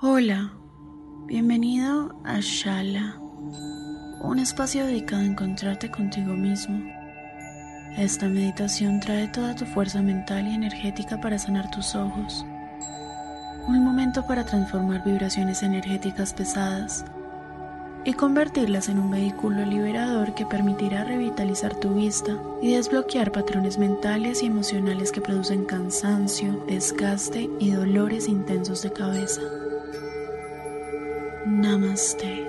Hola, bienvenido a Shala, un espacio dedicado a encontrarte contigo mismo. Esta meditación trae toda tu fuerza mental y energética para sanar tus ojos. Un momento para transformar vibraciones energéticas pesadas y convertirlas en un vehículo liberador que permitirá revitalizar tu vista y desbloquear patrones mentales y emocionales que producen cansancio, desgaste y dolores intensos de cabeza. Namaste.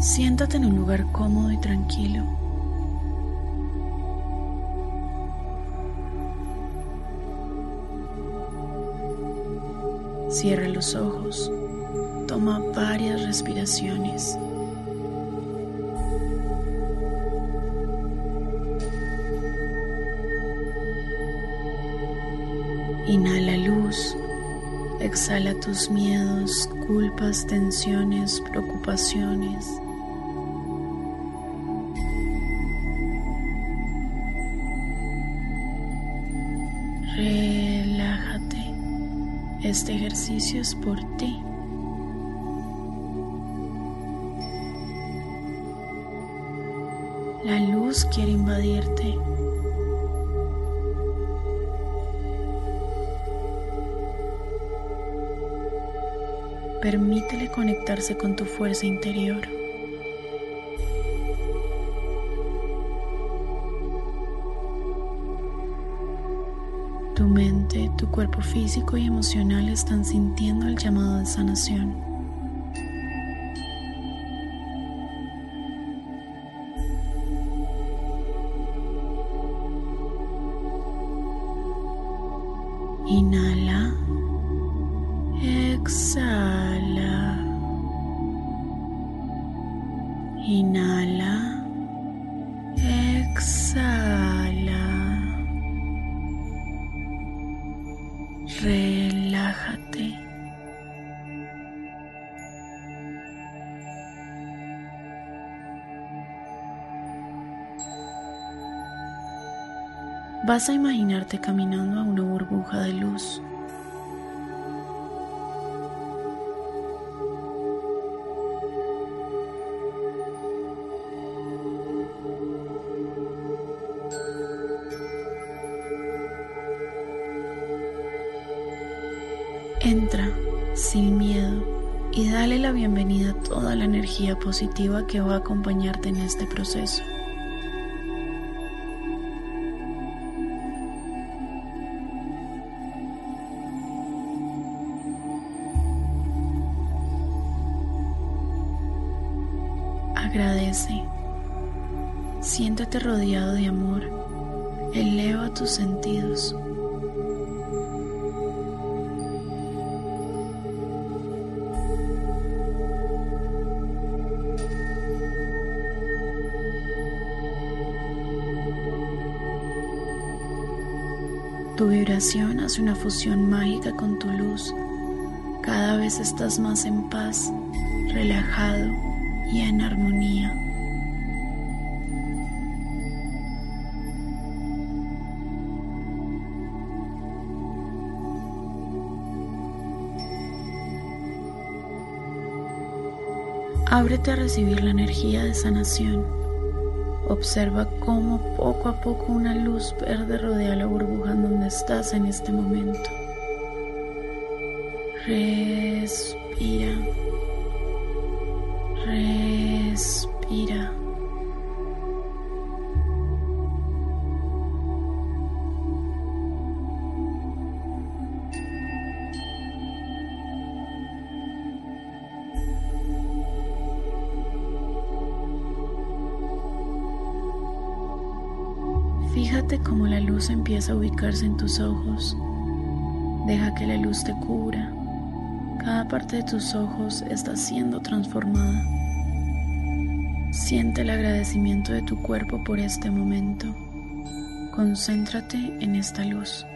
Siéntate en un lugar cómodo y tranquilo. Cierra los ojos. Toma varias respiraciones. Inhala luz. Exhala tus miedos, culpas, tensiones, preocupaciones. Este ejercicio es por ti. La luz quiere invadirte. Permítele conectarse con tu fuerza interior. Tu cuerpo físico y emocional están sintiendo el llamado de sanación. Inhala. Exhala. Vas a imaginarte caminando a una burbuja de luz. Entra sin miedo y dale la bienvenida a toda la energía positiva que va a acompañarte en este proceso. Agradece. Siéntate rodeado de amor. Eleva tus sentidos. Tu vibración hace una fusión mágica con tu luz. Cada vez estás más en paz, relajado y en armonía. Ábrete a recibir la energía de sanación. Observa cómo poco a poco una luz verde rodea la burbuja en donde estás en este momento. Respira. Respira. Fíjate cómo la luz empieza a ubicarse en tus ojos. Deja que la luz te cubra. Cada parte de tus ojos está siendo transformada. Siente el agradecimiento de tu cuerpo por este momento. Concéntrate en esta luz.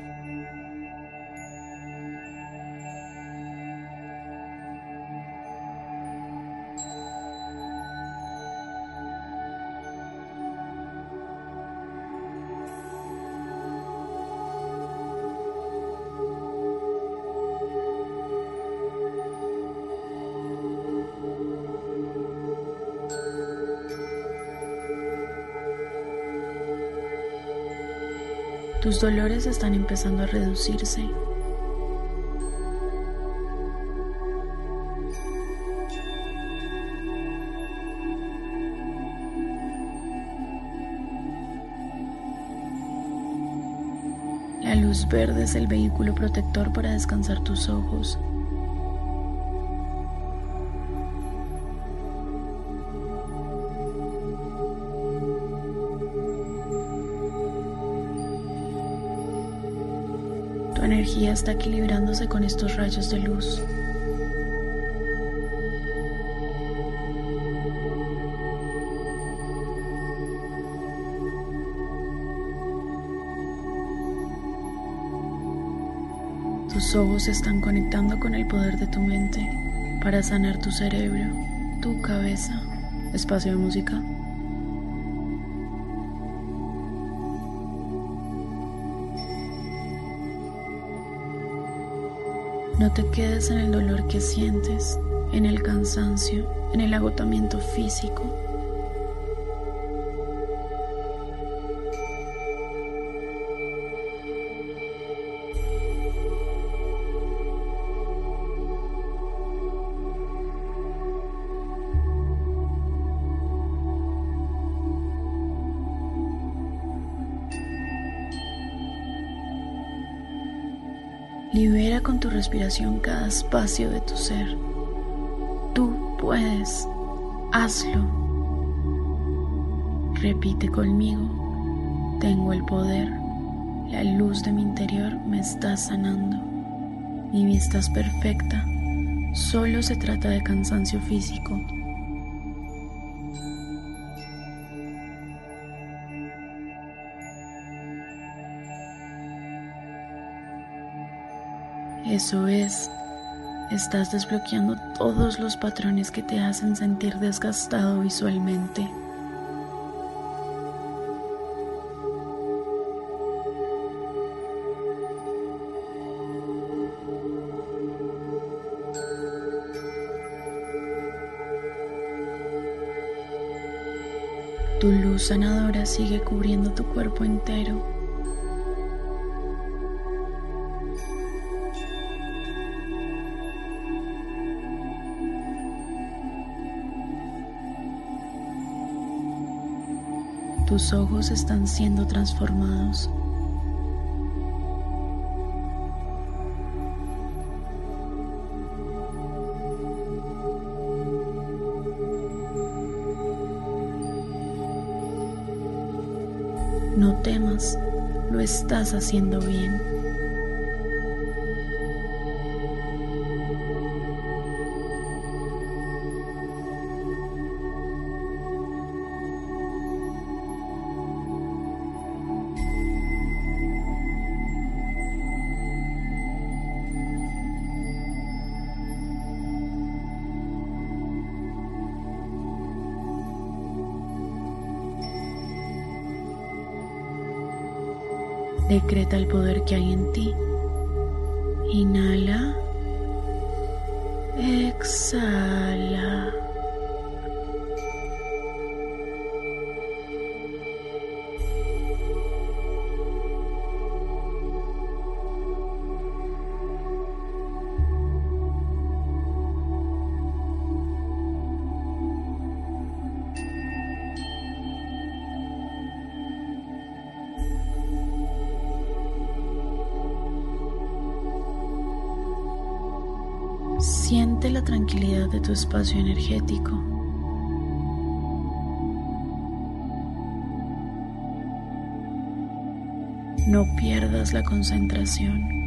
Tus dolores están empezando a reducirse. La luz verde es el vehículo protector para descansar tus ojos. Energía está equilibrándose con estos rayos de luz. Tus ojos se están conectando con el poder de tu mente para sanar tu cerebro, tu cabeza. Espacio de música. No te quedes en el dolor que sientes, en el cansancio, en el agotamiento físico. Libera con tu respiración cada espacio de tu ser. Tú puedes. Hazlo. Repite conmigo. Tengo el poder. La luz de mi interior me está sanando. Mi vista es perfecta. Solo se trata de cansancio físico. Eso es, estás desbloqueando todos los patrones que te hacen sentir desgastado visualmente. Tu luz sanadora sigue cubriendo tu cuerpo entero. Tus ojos están siendo transformados. No temas, lo estás haciendo bien. Decreta el poder que hay en ti. Inhala. Exhala. La tranquilidad de tu espacio energético. No pierdas la concentración.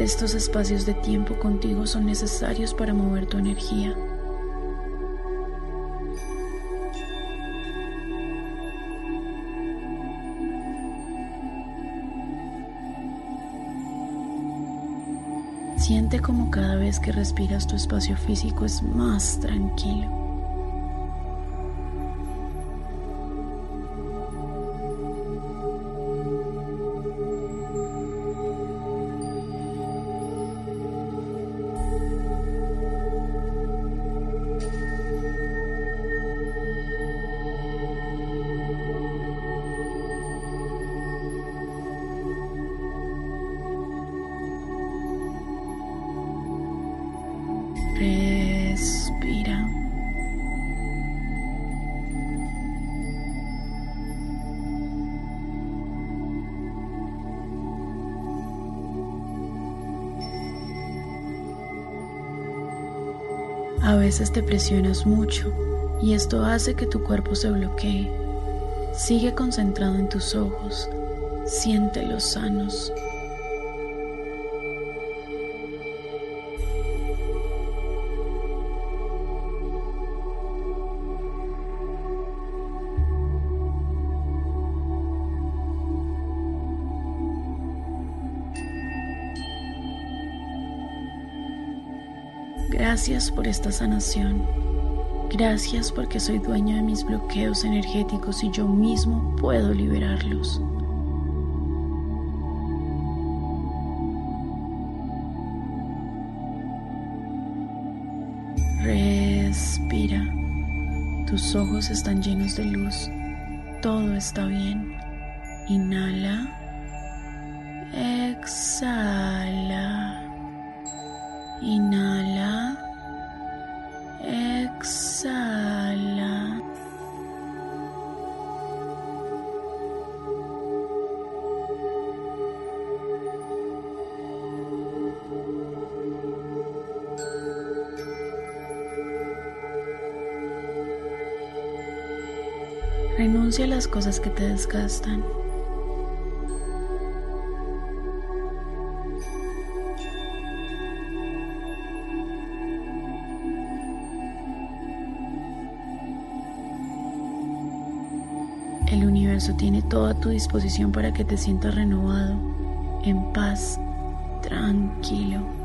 Estos espacios de tiempo contigo son necesarios para mover tu energía. Siente como cada vez que respiras tu espacio físico es más tranquilo. A veces te presionas mucho y esto hace que tu cuerpo se bloquee. Sigue concentrado en tus ojos, siéntelos sanos. Gracias por esta sanación. Gracias porque soy dueño de mis bloqueos energéticos y yo mismo puedo liberarlos. Respira. Tus ojos están llenos de luz. Todo está bien. Inhala. Exhala. Inhala. Renuncia a las cosas que te desgastan. El universo tiene toda tu disposición para que te sientas renovado, en paz, tranquilo.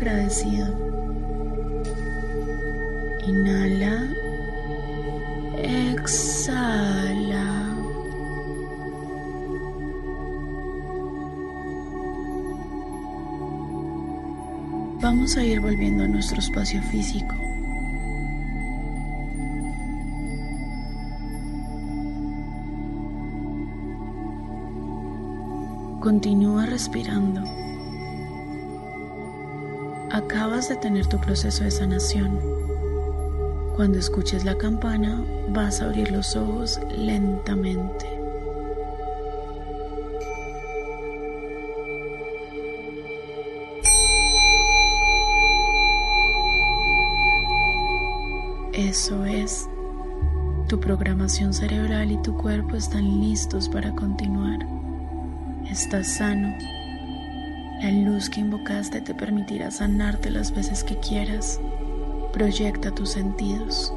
Agradecido. Inhala. Exhala. Vamos a ir volviendo a nuestro espacio físico. Continúa respirando. Acabas de tener tu proceso de sanación. Cuando escuches la campana, vas a abrir los ojos lentamente. Eso es. Tu programación cerebral y tu cuerpo están listos para continuar. Estás sano. La luz que invocaste te permitirá sanarte las veces que quieras. Proyecta tus sentidos.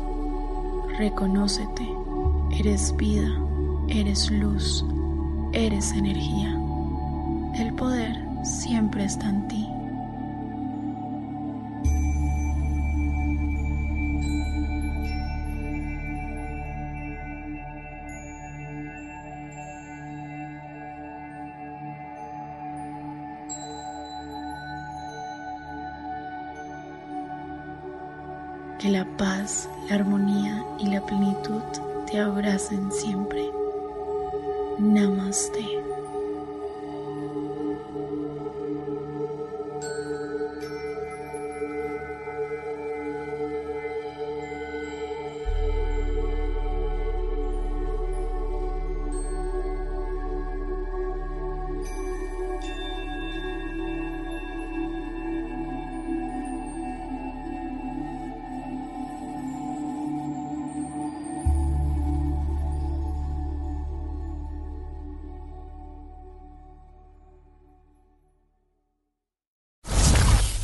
Reconócete. Eres vida. Eres luz. Eres energía. El poder siempre está en ti. Armonía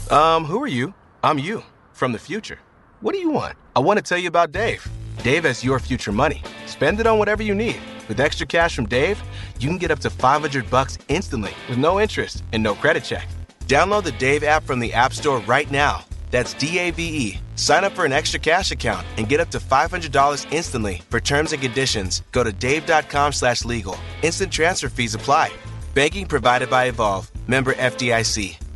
Um, who are you? I'm you, from the future. What do you want? I want to tell you about Dave. Dave has your future money. Spend it on whatever you need. With extra cash from Dave, you can get up to 500 bucks instantly with no interest and no credit check. Download the Dave app from the App Store right now. That's D A V E. Sign up for an extra cash account and get up to $500 instantly. For terms and conditions, go to dave.com slash legal. Instant transfer fees apply. Banking provided by Evolve. Member FDIC.